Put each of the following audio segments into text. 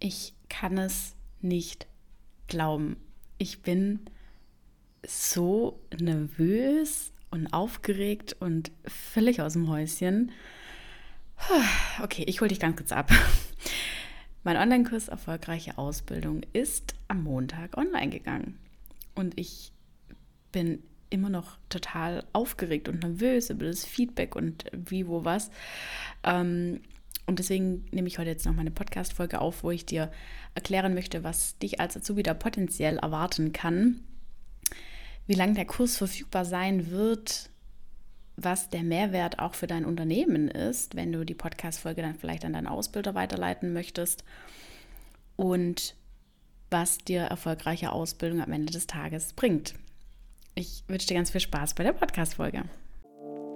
Ich kann es nicht glauben. Ich bin so nervös und aufgeregt und völlig aus dem Häuschen. Okay, ich hole dich ganz kurz ab. Mein Online-Kurs Erfolgreiche Ausbildung ist am Montag online gegangen. Und ich bin immer noch total aufgeregt und nervös über das Feedback und wie, wo, was. Ähm, und deswegen nehme ich heute jetzt noch meine Podcast-Folge auf, wo ich dir erklären möchte, was dich als Azubi da potenziell erwarten kann, wie lange der Kurs verfügbar sein wird, was der Mehrwert auch für dein Unternehmen ist, wenn du die Podcast-Folge dann vielleicht an deinen Ausbilder weiterleiten möchtest und was dir erfolgreiche Ausbildung am Ende des Tages bringt. Ich wünsche dir ganz viel Spaß bei der Podcast-Folge.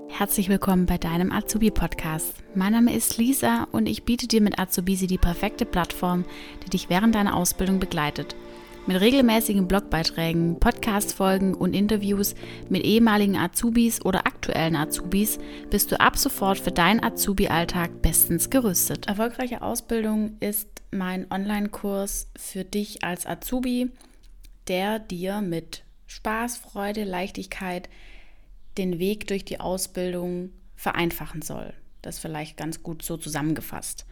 Herzlich willkommen bei deinem Azubi-Podcast. Mein Name ist Lisa und ich biete dir mit Azubisi die perfekte Plattform, die dich während deiner Ausbildung begleitet. Mit regelmäßigen Blogbeiträgen, Podcast-Folgen und Interviews mit ehemaligen Azubis oder aktuellen Azubis bist du ab sofort für deinen Azubi-Alltag bestens gerüstet. Erfolgreiche Ausbildung ist mein Online-Kurs für dich als Azubi, der dir mit Spaß, Freude, Leichtigkeit den Weg durch die Ausbildung vereinfachen soll. Das vielleicht ganz gut so zusammengefasst.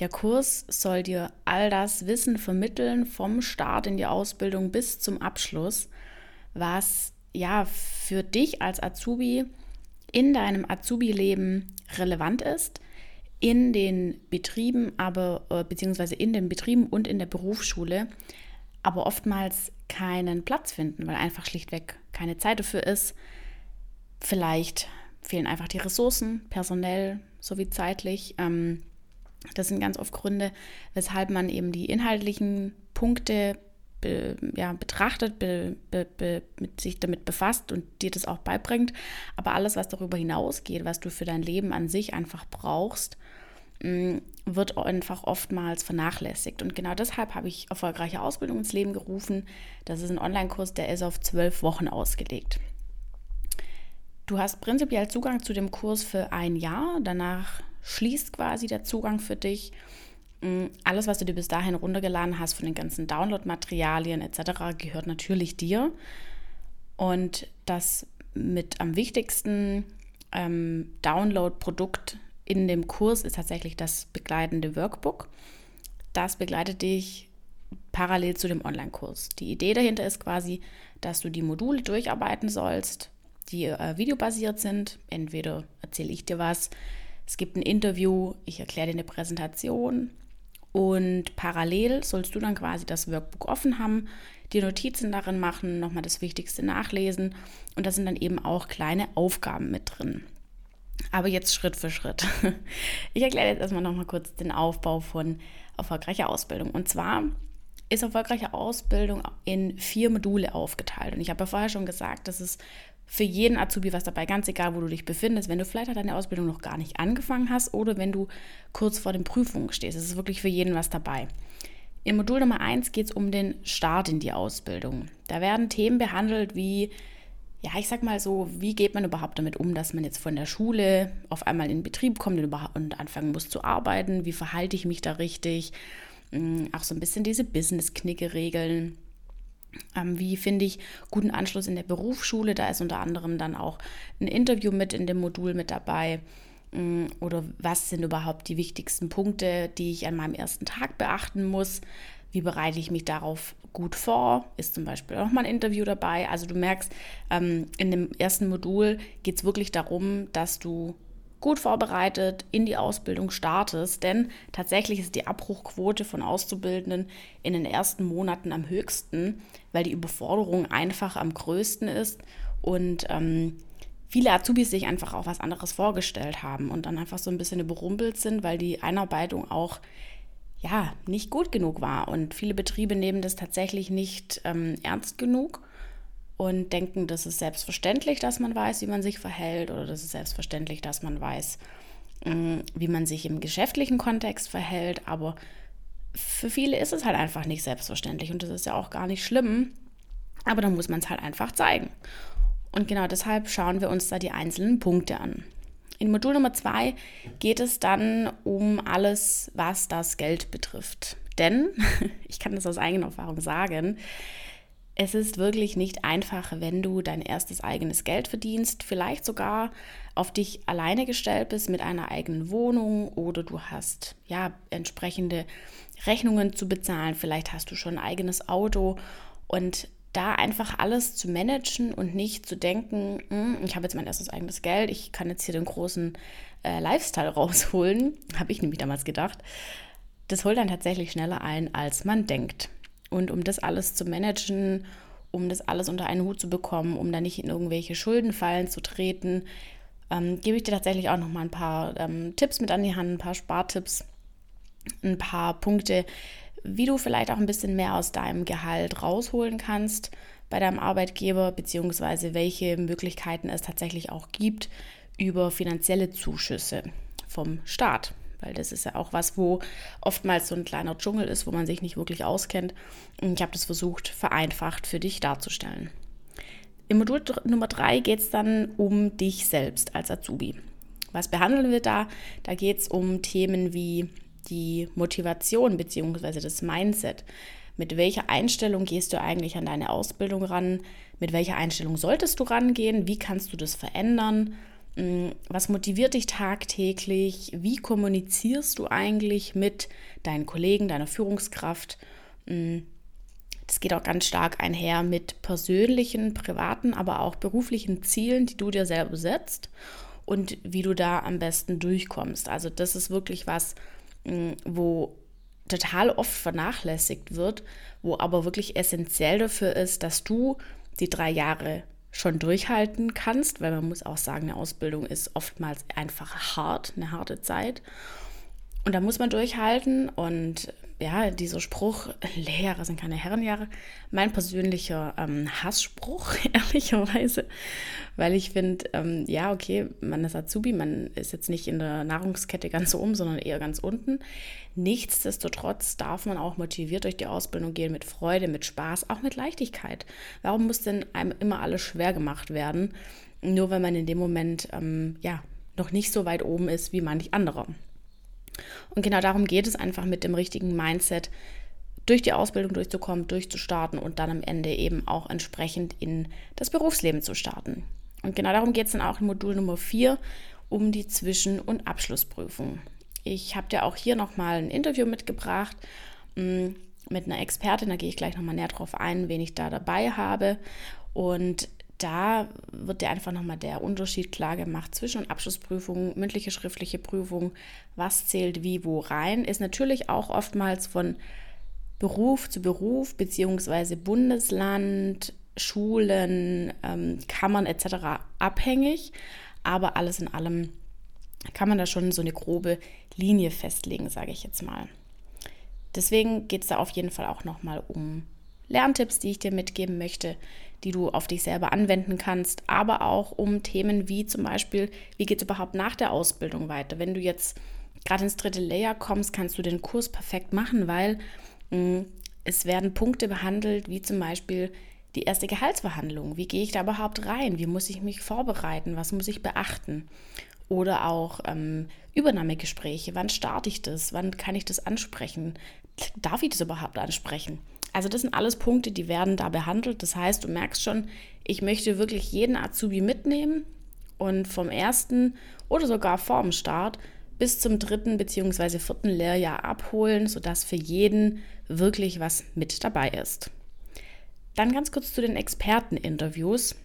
Der Kurs soll dir all das Wissen vermitteln vom Start in die Ausbildung bis zum Abschluss, was ja für dich als Azubi in deinem Azubi-Leben relevant ist, in den Betrieben, aber äh, beziehungsweise in den Betrieben und in der Berufsschule, aber oftmals keinen Platz finden, weil einfach schlichtweg keine Zeit dafür ist, Vielleicht fehlen einfach die Ressourcen, personell sowie zeitlich. Ähm, das sind ganz oft Gründe, weshalb man eben die inhaltlichen Punkte be, ja, betrachtet, be, be, mit sich damit befasst und dir das auch beibringt. Aber alles, was darüber hinausgeht, was du für dein Leben an sich einfach brauchst, mm, wird einfach oftmals vernachlässigt. Und genau deshalb habe ich erfolgreiche Ausbildung ins Leben gerufen. Das ist ein Online-Kurs, der ist auf zwölf Wochen ausgelegt. Du hast prinzipiell Zugang zu dem Kurs für ein Jahr. Danach schließt quasi der Zugang für dich. Mm, alles, was du dir bis dahin runtergeladen hast von den ganzen Download-Materialien etc., gehört natürlich dir. Und das mit am wichtigsten ähm, Download-Produkt in dem Kurs ist tatsächlich das begleitende Workbook. Das begleitet dich parallel zu dem Online-Kurs. Die Idee dahinter ist quasi, dass du die Module durcharbeiten sollst die äh, videobasiert sind. Entweder erzähle ich dir was, es gibt ein Interview, ich erkläre dir eine Präsentation und parallel sollst du dann quasi das Workbook offen haben, die Notizen darin machen, nochmal das Wichtigste nachlesen und da sind dann eben auch kleine Aufgaben mit drin. Aber jetzt Schritt für Schritt. Ich erkläre jetzt erstmal nochmal kurz den Aufbau von erfolgreicher Ausbildung. Und zwar ist erfolgreiche Ausbildung in vier Module aufgeteilt. Und ich habe ja vorher schon gesagt, dass es für jeden Azubi was dabei, ganz egal, wo du dich befindest. Wenn du vielleicht deine Ausbildung noch gar nicht angefangen hast oder wenn du kurz vor den Prüfungen stehst. Es ist wirklich für jeden was dabei. In Modul Nummer 1 geht es um den Start in die Ausbildung. Da werden Themen behandelt wie, ja, ich sag mal so, wie geht man überhaupt damit um, dass man jetzt von der Schule auf einmal in Betrieb kommt und anfangen muss zu arbeiten? Wie verhalte ich mich da richtig? Hm, auch so ein bisschen diese Business-Knicke-Regeln wie finde ich guten Anschluss in der Berufsschule? Da ist unter anderem dann auch ein Interview mit in dem Modul mit dabei. Mm, oder was sind überhaupt die wichtigsten Punkte, die ich an meinem ersten Tag beachten muss? Wie bereite ich mich darauf gut vor? Ist zum Beispiel auch mal ein Interview dabei? Also du merkst, ähm, in dem ersten Modul geht es wirklich darum, dass du gut vorbereitet in die Ausbildung startest, denn tatsächlich ist die Abbruchquote von Auszubildenden in den ersten Monaten am höchsten, weil die Überforderung einfach am größten ist und ähm, viele Azubis sich einfach auch was anderes vorgestellt haben und dann einfach so ein bisschen überrumpelt sind, weil die Einarbeitung auch ja nicht gut genug war. Und viele Betriebe nehmen das tatsächlich nicht ähm, ernst genug und denken, das ist selbstverständlich, dass man weiß, wie man sich verhält oder das ist selbstverständlich, dass man weiß, mm, wie man sich im geschäftlichen Kontext verhält. Aber für viele ist es halt einfach nicht selbstverständlich und das ist ja auch gar nicht schlimm. Aber dann muss man es halt einfach zeigen. Und genau deshalb schauen wir uns da die einzelnen Punkte an. In Modul Nummer zwei geht es dann um alles, was das Geld betrifft. Denn, ich kann das aus eigener Erfahrung sagen, es ist wirklich nicht einfach, wenn du dein erstes eigenes Geld verdienst, vielleicht sogar auf dich alleine gestellt bist mit einer eigenen Wohnung oder du hast ja entsprechende Rechnungen zu bezahlen, vielleicht hast du schon ein eigenes Auto und da einfach alles zu managen und nicht zu denken, hm, ich habe jetzt mein erstes eigenes Geld, ich kann jetzt hier den großen äh, Lifestyle rausholen, habe ich nämlich damals gedacht. Das holt dann tatsächlich schneller ein, als man denkt. Und um das alles zu managen, um das alles unter einen Hut zu bekommen, um da nicht in irgendwelche Schuldenfallen zu treten, ähm, gebe ich dir tatsächlich auch noch mal ein paar ähm, Tipps mit an die Hand, ein paar Spartipps, ein paar Punkte, wie du vielleicht auch ein bisschen mehr aus deinem Gehalt rausholen kannst bei deinem Arbeitgeber, beziehungsweise welche Möglichkeiten es tatsächlich auch gibt über finanzielle Zuschüsse vom Staat weil das ist ja auch was, wo oftmals so ein kleiner Dschungel ist, wo man sich nicht wirklich auskennt. Und ich habe das versucht, vereinfacht für dich darzustellen. Im Modul Nummer drei geht es dann um dich selbst als Azubi. Was behandeln wir da? Da geht es um Themen wie die Motivation bzw. das Mindset. Mit welcher Einstellung gehst du eigentlich an deine Ausbildung ran? Mit welcher Einstellung solltest du rangehen? Wie kannst du das verändern? Mm, was motiviert dich tagtäglich? Wie kommunizierst du eigentlich mit deinen Kollegen, deiner Führungskraft? Mm, das geht auch ganz stark einher mit persönlichen, privaten, aber auch beruflichen Zielen, die du dir selber setzt und wie du da am besten durchkommst. Also das ist wirklich was, mm, wo total oft vernachlässigt wird, wo aber wirklich essentiell dafür ist, dass du die drei Jahre schon durchhalten kannst, weil man muss auch sagen, eine Ausbildung ist oftmals einfach hart, eine harte Zeit. Und da muss man durchhalten und ja, dieser Spruch, Lehrjahre sind keine Herrenjahre, mein persönlicher ähm, Hassspruch, ehrlicherweise, weil ich finde, ähm, ja, okay, man ist Azubi, man ist jetzt nicht in der Nahrungskette ganz oben, sondern eher ganz unten. Nichtsdestotrotz darf man auch motiviert durch die Ausbildung gehen, mit Freude, mit Spaß, auch mit Leichtigkeit. Warum muss denn einem immer alles schwer gemacht werden, nur wenn man in dem Moment, ähm, ja, noch nicht so weit oben ist wie manch anderer? Und genau darum geht es einfach mit dem richtigen Mindset, durch die Ausbildung durchzukommen, durchzustarten und dann am Ende eben auch entsprechend in das Berufsleben zu starten. Und genau darum geht es dann auch in Modul Nummer 4 um die Zwischen- und Abschlussprüfung. Ich habe dir auch hier nochmal ein Interview mitgebracht mm, mit einer Expertin, da gehe ich gleich nochmal näher drauf ein, wen ich da dabei habe. Und da wird dir einfach nochmal der Unterschied klar gemacht zwischen Abschlussprüfung, mündliche, schriftliche Prüfung, was zählt wie, wo rein, ist natürlich auch oftmals von Beruf zu Beruf beziehungsweise Bundesland, Schulen, ähm, Kammern etc. abhängig, aber alles in allem kann man da schon so eine grobe Linie festlegen, sage ich jetzt mal. Deswegen geht es da auf jeden Fall auch nochmal um Lerntipps, die ich dir mitgeben möchte, die du auf dich selber anwenden kannst, aber auch um Themen wie zum Beispiel, wie geht es überhaupt nach der Ausbildung weiter? Wenn du jetzt gerade ins dritte Layer kommst, kannst du den Kurs perfekt machen, weil mh, mm, es werden Punkte behandelt, wie zum Beispiel die erste Gehaltsverhandlung. Wie gehe ich da überhaupt rein? Wie muss ich mich vorbereiten? Was muss ich beachten? Oder auch ähm, Übernahmegespräche. Wann starte ich das? Wann kann ich das ansprechen? Darf ich das überhaupt ansprechen? Also das sind alles Punkte, die werden da behandelt. Das heißt, du merkst schon, ich möchte wirklich jeden Azubi mitnehmen und vom ersten oder sogar vorm Start bis zum dritten bzw. vierten Lehrjahr abholen, sodass für jeden wirklich was mit dabei ist. Dann ganz kurz zu den Experteninterviews.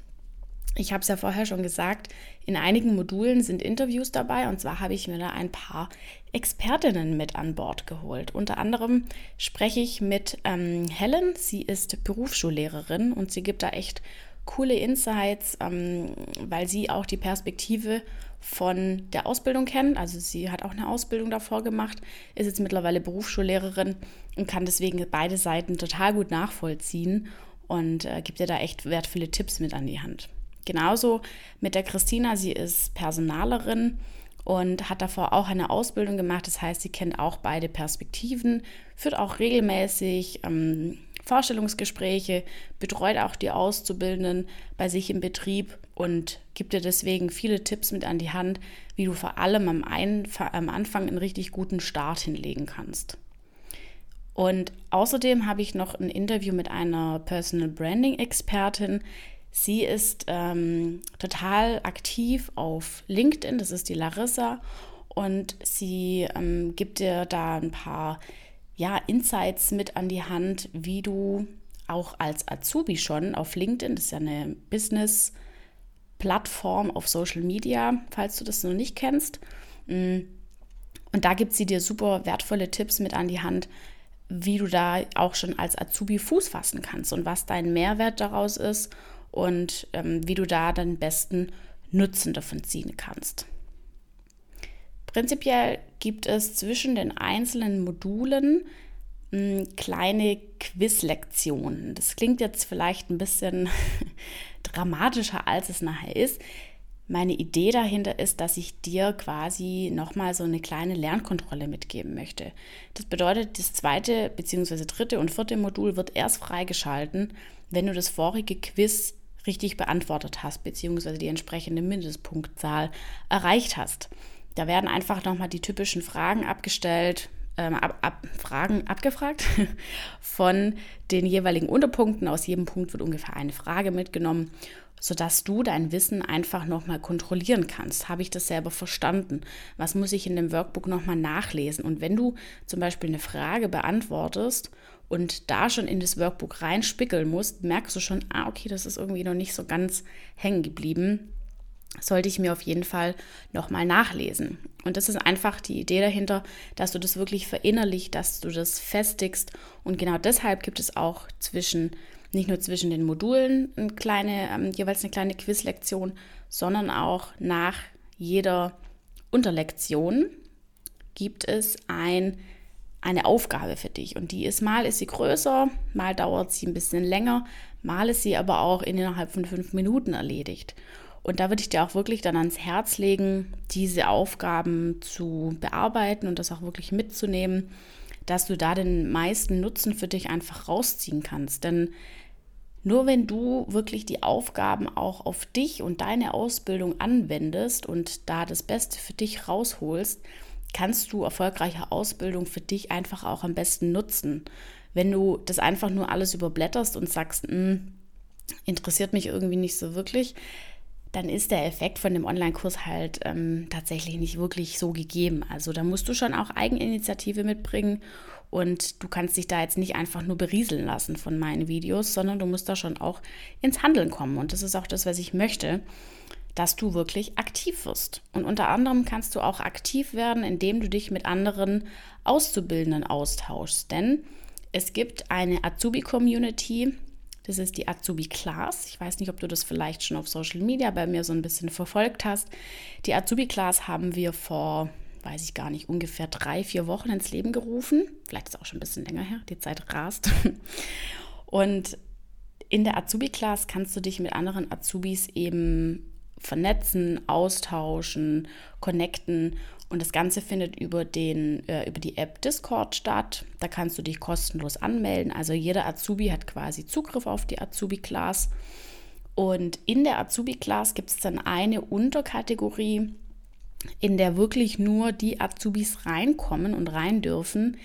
Ich habe es ja vorher schon gesagt, in einigen Modulen sind Interviews dabei und zwar habe ich mir da ein paar Expertinnen mit an Bord geholt. Unter anderem spreche ich mit ähm, Helen, sie ist Berufsschullehrerin und sie gibt da echt coole Insights, ähm, weil sie auch die Perspektive von der Ausbildung kennt. Also sie hat auch eine Ausbildung davor gemacht, ist jetzt mittlerweile Berufsschullehrerin und kann deswegen beide Seiten total gut nachvollziehen und äh, gibt ihr da echt wertvolle Tipps mit an die Hand. Genauso mit der Christina, sie ist Personalerin und hat davor auch eine Ausbildung gemacht. Das heißt, sie kennt auch beide Perspektiven, führt auch regelmäßig ähm, Vorstellungsgespräche, betreut auch die Auszubildenden bei sich im Betrieb und gibt dir deswegen viele Tipps mit an die Hand, wie du vor allem am, Ein am Anfang einen richtig guten Start hinlegen kannst. Und außerdem habe ich noch ein Interview mit einer Personal Branding Expertin. Sie ist ähm, total aktiv auf LinkedIn, das ist die Larissa, und sie ähm, gibt dir da ein paar ja, Insights mit an die Hand, wie du auch als Azubi schon auf LinkedIn, das ist ja eine Business-Plattform auf Social Media, falls du das noch nicht kennst. Mm, und da gibt sie dir super wertvolle Tipps mit an die Hand, wie du da auch schon als Azubi Fuß fassen kannst und was dein Mehrwert daraus ist und ähm, wie du da den besten Nutzen davon ziehen kannst. Prinzipiell gibt es zwischen den einzelnen Modulen mh, hm, kleine Quizlektionen. Das klingt jetzt vielleicht ein bisschen dramatischer, als es nachher ist. Meine Idee dahinter ist, dass ich dir quasi nochmal so eine kleine Lernkontrolle mitgeben möchte. Das bedeutet, das zweite bzw. dritte und vierte Modul wird erst freigeschalten, wenn du das vorige Quiz richtig beantwortet hast bzw. die entsprechende Mindestpunktzahl erreicht hast. Da werden einfach nochmal die typischen Fragen abgestellt, ähm, ab, ab, Fragen abgefragt von den jeweiligen Unterpunkten. Aus jedem Punkt wird ungefähr eine Frage mitgenommen sodass du dein Wissen einfach nochmal kontrollieren kannst. Habe ich das selber verstanden? Was muss ich in dem Workbook nochmal nachlesen? Und wenn du zum Beispiel eine Frage beantwortest und da schon in das Workbook reinspickeln musst, merkst du schon, ah, okay, das ist irgendwie noch nicht so ganz hängen geblieben. Sollte ich mir auf jeden Fall nochmal nachlesen. Und das ist einfach die Idee dahinter, dass du das wirklich verinnerlicht, dass du das festigst. Und genau deshalb gibt es auch zwischen nicht nur zwischen den Modulen eine kleine, ähm, jeweils eine kleine Quizlektion, sondern auch nach jeder Unterlektion gibt es ein, eine Aufgabe für dich. Und die ist mal ist sie größer, mal dauert sie ein bisschen länger, mal ist sie aber auch innerhalb von fünf Minuten erledigt. Und da würde ich dir auch wirklich dann ans Herz legen, diese Aufgaben zu bearbeiten und das auch wirklich mitzunehmen, dass du da den meisten Nutzen für dich einfach rausziehen kannst. Denn nur wenn du wirklich die Aufgaben auch auf dich und deine Ausbildung anwendest und da das Beste für dich rausholst, kannst du erfolgreiche Ausbildung für dich einfach auch am besten nutzen. Wenn du das einfach nur alles überblätterst und sagst, hm, interessiert mich irgendwie nicht so wirklich, dann ist der Effekt von dem Online-Kurs halt ähm, tatsächlich nicht wirklich so gegeben. Also da musst du schon auch Eigeninitiative mitbringen und du kannst dich da jetzt nicht einfach nur berieseln lassen von meinen Videos, sondern du musst da schon auch ins Handeln kommen. Und das ist auch das, was ich möchte, dass du wirklich aktiv wirst. Und unter anderem kannst du auch aktiv werden, indem du dich mit anderen Auszubildenden austauschst. Denn es gibt eine Azubi-Community, das ist die Azubi Class. Ich weiß nicht, ob du das vielleicht schon auf Social Media bei mir so ein bisschen verfolgt hast. Die Azubi Class haben wir vor weiß ich gar nicht, ungefähr drei, vier Wochen ins Leben gerufen. Vielleicht ist es auch schon ein bisschen länger her, die Zeit rast. Und in der Azubi-Class kannst du dich mit anderen Azubis eben vernetzen, austauschen, connecten. Und das Ganze findet über, den, äh, über die App Discord statt. Da kannst du dich kostenlos anmelden. Also jeder Azubi hat quasi Zugriff auf die Azubi-Class. Und in der Azubi-Class gibt es dann eine Unterkategorie, in der wirklich nur die Azubis reinkommen und rein dürfen,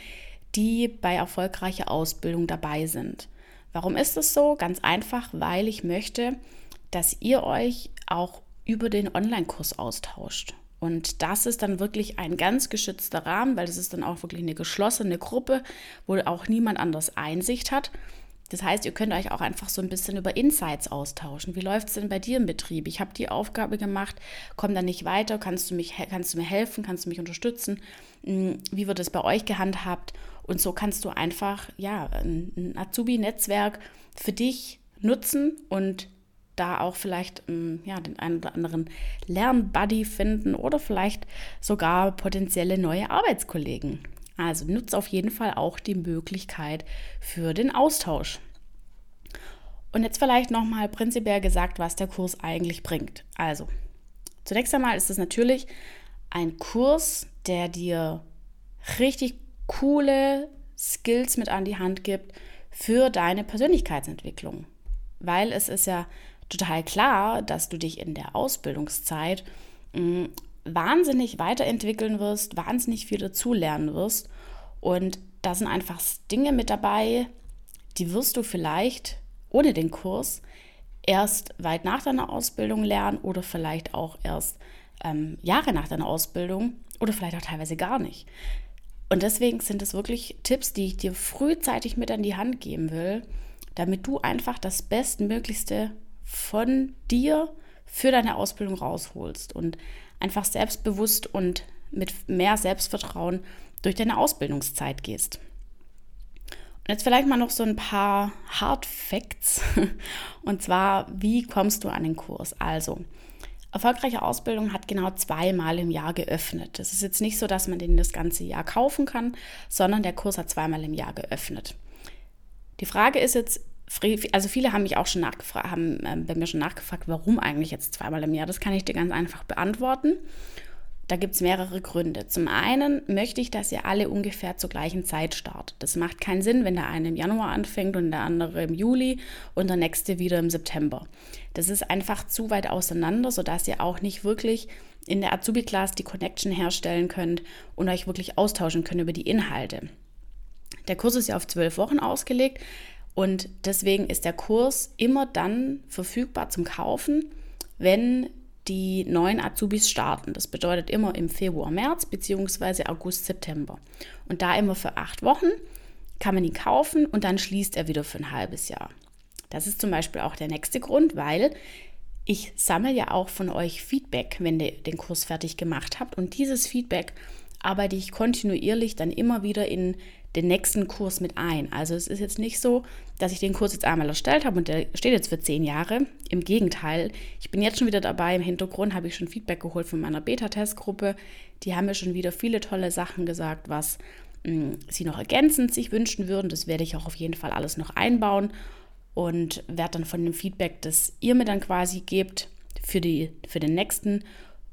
die bei erfolgreicher Ausbildung dabei sind. Warum ist das so? Ganz einfach, weil ich möchte, dass ihr euch auch über den Online-Kurs austauscht. Und das ist dann wirklich ein ganz geschützter Rahmen, weil das ist dann auch wirklich eine geschlossene Gruppe, wo auch niemand anders Einsicht hat. Das heißt, ihr könnt euch auch einfach so ein bisschen über Insights austauschen. Wie läuft es denn bei dir im Betrieb? Ich habe die Aufgabe gemacht, komm da nicht weiter, kannst du, mich, kannst du mir helfen, kannst du mich unterstützen? Hm, wie wird es bei euch gehandhabt? Und so kannst du einfach ja, ein Azubi-Netzwerk für dich nutzen und da auch vielleicht hm, ja, den einen oder anderen Lernbuddy finden oder vielleicht sogar potenzielle neue Arbeitskollegen. Also nutzt auf jeden Fall auch die Möglichkeit für den Austausch. Und jetzt vielleicht nochmal prinzipiell gesagt, was der Kurs eigentlich bringt. Also, zunächst einmal ist es natürlich ein Kurs, der dir richtig coole Skills mit an die Hand gibt für deine Persönlichkeitsentwicklung. Weil es ist ja total klar, dass du dich in der Ausbildungszeit wahnsinnig weiterentwickeln wirst, wahnsinnig viel dazulernen wirst. Und da sind einfach Dinge mit dabei, die wirst du vielleicht ohne den Kurs erst weit nach deiner Ausbildung lernen oder vielleicht auch erst ähm, Jahre nach deiner Ausbildung oder vielleicht auch teilweise gar nicht. Und deswegen sind es wirklich Tipps, die ich dir frühzeitig mit an die Hand geben will, damit du einfach das Bestmöglichste von dir für deine Ausbildung rausholst und einfach selbstbewusst und mit mehr Selbstvertrauen durch deine Ausbildungszeit gehst. Und jetzt vielleicht mal noch so ein paar Hard Facts. Und zwar, wie kommst du an den Kurs? Also, erfolgreiche Ausbildung hat genau zweimal im Jahr geöffnet. Es ist jetzt nicht so, dass man den das ganze Jahr kaufen kann, sondern der Kurs hat zweimal im Jahr geöffnet. Die Frage ist jetzt, also viele haben mich auch schon nachgefragt, haben äh, bei mir schon nachgefragt, warum eigentlich jetzt zweimal im Jahr? Das kann ich dir ganz einfach beantworten. Da gibt es mehrere Gründe. Zum einen möchte ich, dass ihr alle ungefähr zur gleichen Zeit startet. Das macht keinen Sinn, wenn der eine im Januar anfängt und der andere im Juli und der nächste wieder im September. Das ist einfach zu weit auseinander, sodass ihr auch nicht wirklich in der Azubi-Class die Connection herstellen könnt und euch wirklich austauschen könnt über die Inhalte. Der Kurs ist ja auf zwölf Wochen ausgelegt und deswegen ist der Kurs immer dann verfügbar zum Kaufen, wenn die neuen Azubis starten. Das bedeutet immer im Februar, März bzw. August, September. Und da immer für acht Wochen kann man ihn kaufen und dann schließt er wieder für ein halbes Jahr. Das ist zum Beispiel auch der nächste Grund, weil ich sammle ja auch von euch Feedback, wenn ihr den Kurs fertig gemacht habt. Und dieses Feedback arbeite ich kontinuierlich dann immer wieder in den nächsten Kurs mit ein. Also es ist jetzt nicht so, dass ich den Kurs jetzt einmal erstellt habe und der steht jetzt für zehn Jahre. Im Gegenteil, ich bin jetzt schon wieder dabei. Im Hintergrund habe ich schon Feedback geholt von meiner Beta-Testgruppe. Die haben mir schon wieder viele tolle Sachen gesagt, was mh, hm, sie noch ergänzend sich wünschen würden. Das werde ich auch auf jeden Fall alles noch einbauen und werde dann von dem Feedback, das ihr mir dann quasi gebt, für, die, für den nächsten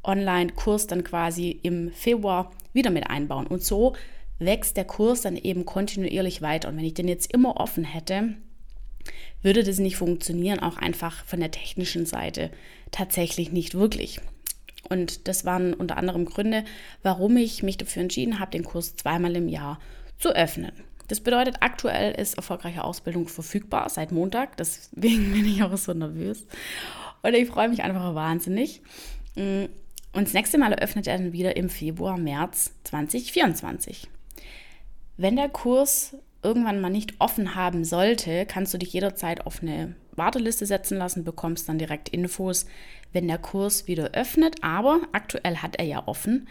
Online-Kurs dann quasi im Februar wieder mit einbauen. Und so wächst der Kurs dann eben kontinuierlich weiter. Und wenn ich den jetzt immer offen hätte, würde das nicht funktionieren, auch einfach von der technischen Seite tatsächlich nicht wirklich. Und das waren unter anderem Gründe, warum ich mich dafür entschieden habe, den Kurs zweimal im Jahr zu öffnen. Das bedeutet, aktuell ist erfolgreiche Ausbildung verfügbar seit Montag. Deswegen bin ich auch so nervös. Und ich freue mich einfach wahnsinnig. Und das nächste Mal eröffnet er dann wieder im Februar, März 2024. Wenn der Kurs irgendwann mal nicht offen haben sollte, kannst du dich jederzeit auf eine Warteliste setzen lassen, bekommst dann direkt Infos, wenn der Kurs wieder öffnet. Aber aktuell hat er ja offen.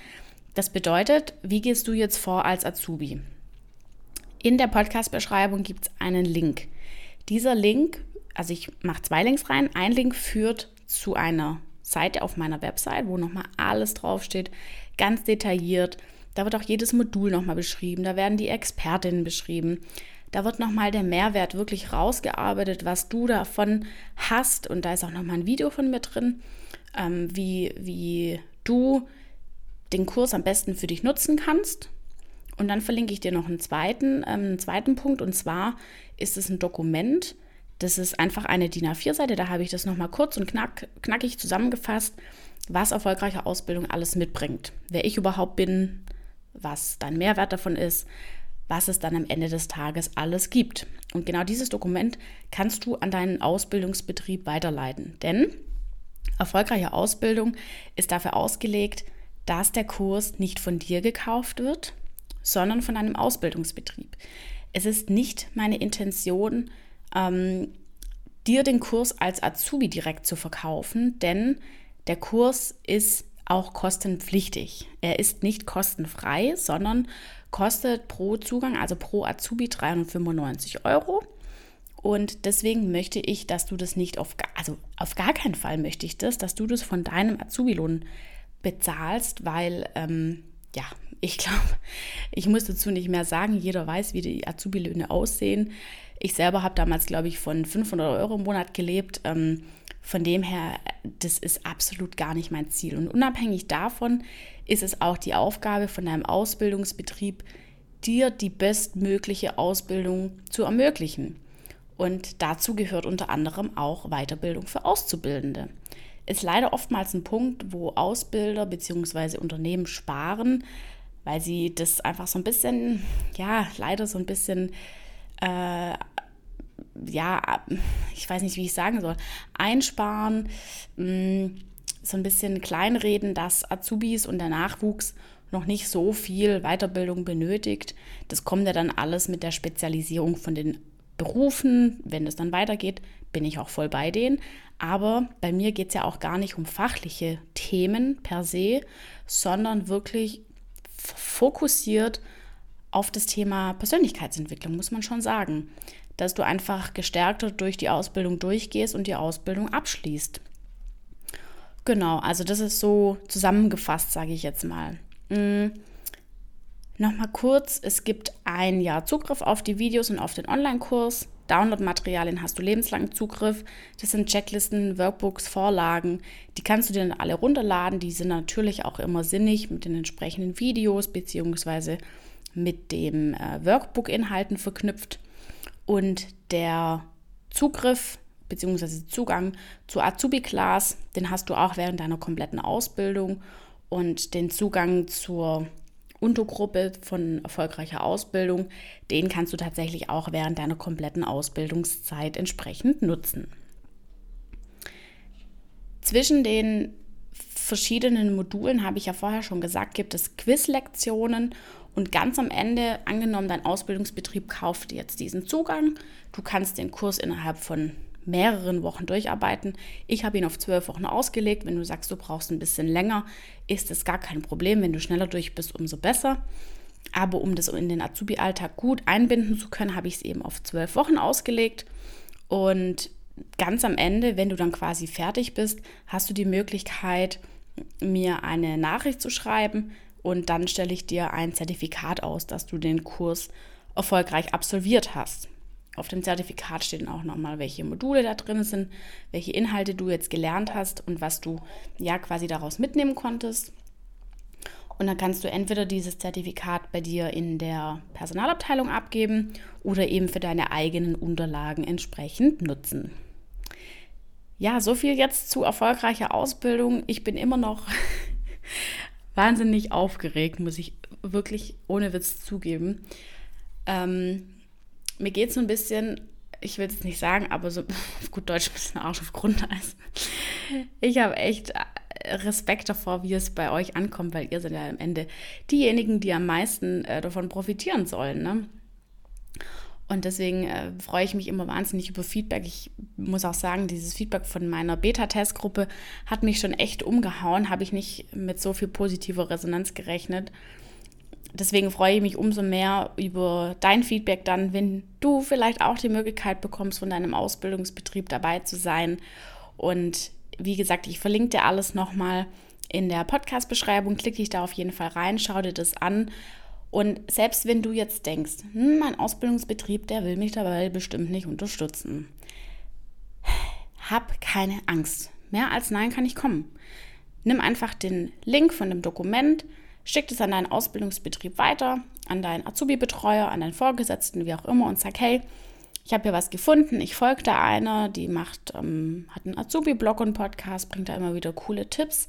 Das bedeutet, wie gehst du jetzt vor als Azubi? In der Podcast-Beschreibung gibt es einen Link. Dieser Link, also ich mache zwei Links rein. Ein Link führt zu einer Seite auf meiner Website, wo nochmal alles draufsteht, ganz detailliert da wird auch jedes Modul nochmal beschrieben, da werden die Expertinnen beschrieben. Da wird nochmal der Mehrwert wirklich rausgearbeitet, was du davon hast. Und da ist auch nochmal ein Video von mir drin, ähm, wie, wie du den Kurs am besten für dich nutzen kannst. Und dann verlinke ich dir noch einen zweiten, ähm, einen zweiten Punkt. Und zwar ist es ein Dokument, das ist einfach eine DIN A4-Seite. Da habe ich das nochmal kurz und knack, knackig zusammengefasst, was erfolgreiche Ausbildung alles mitbringt. Wer ich überhaupt bin, was dein Mehrwert davon ist, was es dann am Ende des Tages alles gibt. Und genau dieses Dokument kannst du an deinen Ausbildungsbetrieb weiterleiten. Denn erfolgreiche Ausbildung ist dafür ausgelegt, dass der Kurs nicht von dir gekauft wird, sondern von einem Ausbildungsbetrieb. Es ist nicht meine Intention, ähm, dir den Kurs als Azubi direkt zu verkaufen, denn der Kurs ist auch kostenpflichtig. Er ist nicht kostenfrei, sondern kostet pro Zugang, also pro Azubi 395 Euro. Und deswegen möchte ich, dass du das nicht auf, also auf gar keinen Fall möchte ich das, dass du das von deinem Azubi-Lohn bezahlst, weil, ähm, ja, ich glaube, ich muss dazu nicht mehr sagen, jeder weiß, wie die Azubi-Löhne aussehen. Ich selber habe damals, glaube ich, von 500 Euro im Monat gelebt. Ähm, von dem her, das ist absolut gar nicht mein Ziel. Und unabhängig davon ist es auch die Aufgabe von deinem Ausbildungsbetrieb, dir die bestmögliche Ausbildung zu ermöglichen. Und dazu gehört unter anderem auch Weiterbildung für Auszubildende. Ist leider oftmals ein Punkt, wo Ausbilder bzw. Unternehmen sparen, weil sie das einfach so ein bisschen, ja, leider so ein bisschen, äh, ja, ich weiß nicht, wie ich sagen soll, einsparen, mh, mm, so ein bisschen kleinreden, dass Azubis und der Nachwuchs noch nicht so viel Weiterbildung benötigt. Das kommt ja dann alles mit der Spezialisierung von den Berufen. Wenn es dann weitergeht, bin ich auch voll bei denen. Aber bei mir geht es ja auch gar nicht um fachliche Themen per se, sondern wirklich fokussiert auf das Thema Persönlichkeitsentwicklung, muss man schon sagen. Dass du einfach gestärkter durch die Ausbildung durchgehst und die Ausbildung abschließt. Genau, also das ist so zusammengefasst, sage ich jetzt mal. Mhm. Nochmal kurz, es gibt ein Jahr Zugriff auf die Videos und auf den Online-Kurs. Download-Materialien hast du lebenslangen Zugriff. Das sind Checklisten, Workbooks, Vorlagen. Die kannst du dir dann alle runterladen. Die sind natürlich auch immer sinnig mit den entsprechenden Videos bzw. mit dem äh, Workbook-Inhalten verknüpft. Und der Zugriff bzw. Zugang zur Azubi-Class, den hast du auch während deiner kompletten Ausbildung. Und den Zugang zur Untergruppe von erfolgreicher Ausbildung, den kannst du tatsächlich auch während deiner kompletten Ausbildungszeit entsprechend nutzen. Zwischen den verschiedenen Modulen, habe ich ja vorher schon gesagt, gibt es Quizlektionen und ganz am Ende, angenommen, dein Ausbildungsbetrieb kauft jetzt diesen Zugang, du kannst den Kurs innerhalb von mehreren Wochen durcharbeiten. Ich habe ihn auf zwölf Wochen ausgelegt. Wenn du sagst, du brauchst ein bisschen länger, ist es gar kein Problem. Wenn du schneller durch bist, umso besser. Aber um das in den Azubi-Alltag gut einbinden zu können, habe ich es eben auf zwölf Wochen ausgelegt. Und ganz am Ende, wenn du dann quasi fertig bist, hast du die Möglichkeit, mir eine Nachricht zu schreiben und dann stelle ich dir ein Zertifikat aus, dass du den Kurs erfolgreich absolviert hast. Auf dem Zertifikat stehen auch nochmal, welche Module da drin sind, welche Inhalte du jetzt gelernt hast und was du ja quasi daraus mitnehmen konntest. Und dann kannst du entweder dieses Zertifikat bei dir in der Personalabteilung abgeben oder eben für deine eigenen Unterlagen entsprechend nutzen. Ja, so viel jetzt zu erfolgreicher Ausbildung. Ich bin immer noch wahnsinnig aufgeregt, muss ich wirklich ohne Witz zugeben. Ähm, mir geht es so ein bisschen, ich will es nicht sagen, aber so auf gut Deutsch ein bisschen Arsch auf Grundeis. Ich habe echt Respekt davor, wie es bei euch ankommt, weil ihr seid ja am Ende diejenigen, die am meisten äh, davon profitieren sollen. Ne? Und deswegen äh, freue ich mich immer wahnsinnig über Feedback. Ich muss auch sagen, dieses Feedback von meiner Beta-Testgruppe hat mich schon echt umgehauen. Habe ich nicht mit so viel positiver Resonanz gerechnet deswegen freue ich mich umso mehr über dein Feedback dann, wenn du vielleicht auch die Möglichkeit bekommst, von deinem Ausbildungsbetrieb dabei zu sein. Und wie gesagt, ich verlinke dir alles nochmal in der Podcast-Beschreibung. Klicke ich da auf jeden Fall rein, schau dir das an. Und selbst wenn du jetzt denkst, hm, mein Ausbildungsbetrieb, der will mich dabei bestimmt nicht unterstützen. Hab keine Angst. Mehr als Nein kann ich kommen. Nimm einfach den Link von dem Dokument, Schick es an deinen Ausbildungsbetrieb weiter, an deinen Azubi-Betreuer, an deinen Vorgesetzten, wie auch immer und sag, hey, ich habe hier was gefunden, ich folge da einer, die macht, ähm, hat einen Azubi-Blog und Podcast, bringt da immer wieder coole Tipps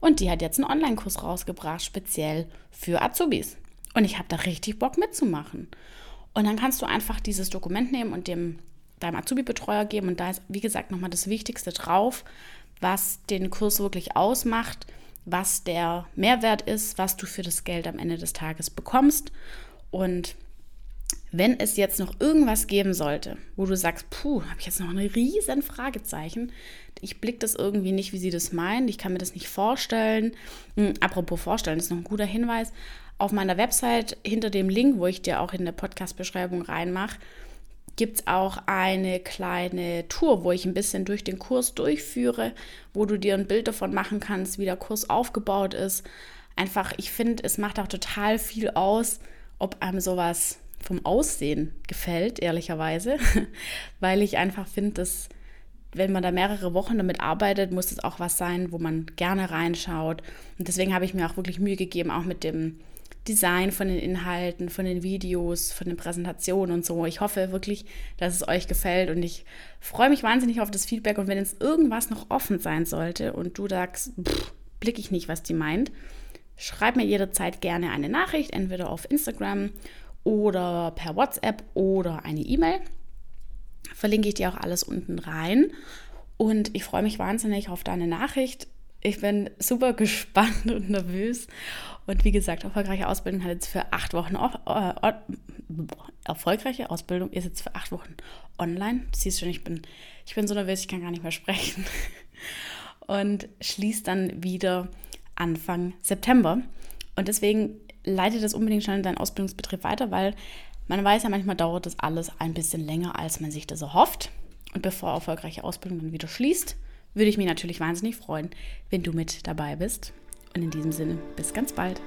und die hat jetzt einen Online-Kurs rausgebracht, speziell für Azubis. Und ich habe da richtig Bock mitzumachen. Und dann kannst du einfach dieses Dokument nehmen und dem deinem Azubi-Betreuer geben und da ist, wie gesagt, nochmal das Wichtigste drauf, was den Kurs wirklich ausmacht, was der Mehrwert ist, was du für das Geld am Ende des Tages bekommst. Und wenn es jetzt noch irgendwas geben sollte, wo du sagst, puh, habe ich jetzt noch ein riesen Fragezeichen, ich blicke das irgendwie nicht, wie sie das meint, ich kann mir das nicht vorstellen. Hm, apropos vorstellen, ist noch ein guter Hinweis. Auf meiner Website hinter dem Link, wo ich dir auch in der Podcast-Beschreibung reinmache, gibt es auch eine kleine Tour, wo ich ein bisschen durch den Kurs durchführe, wo du dir ein Bild davon machen kannst, wie der Kurs aufgebaut ist. Einfach, ich finde, es macht auch total viel aus, ob einem sowas vom Aussehen gefällt, ehrlicherweise, weil ich einfach finde, dass wenn man da mehrere Wochen damit arbeitet, muss es auch was sein, wo man gerne reinschaut. Und deswegen habe ich mir auch wirklich Mühe gegeben, auch mit dem Design von den Inhalten, von den Videos, von den Präsentationen und so. Ich hoffe wirklich, dass es euch gefällt und ich freue mich wahnsinnig auf das Feedback. Und wenn jetzt irgendwas noch offen sein sollte und du sagst, blicke ich nicht, was die meint, schreib mir jederzeit gerne eine Nachricht, entweder auf Instagram oder per WhatsApp oder eine E-Mail. Verlinke ich dir auch alles unten rein. Und ich freue mich wahnsinnig auf deine Nachricht. Ich bin super gespannt und nervös. Und wie gesagt, erfolgreiche Ausbildung hat jetzt für acht Wochen äh, erfolgreiche Ausbildung ist jetzt für acht Wochen online. Du siehst schon, ich bin, ich bin so nervös, ich kann gar nicht mehr sprechen. Und schließt dann wieder Anfang September. Und deswegen leite das unbedingt schon in deinen Ausbildungsbetrieb weiter, weil man weiß ja, manchmal dauert das alles ein bisschen länger, als man sich das erhofft. Und bevor erfolgreiche Ausbildung dann wieder schließt, würde ich mich natürlich wahnsinnig freuen, wenn du mit dabei bist. Und in diesem Sinne, bis ganz bald.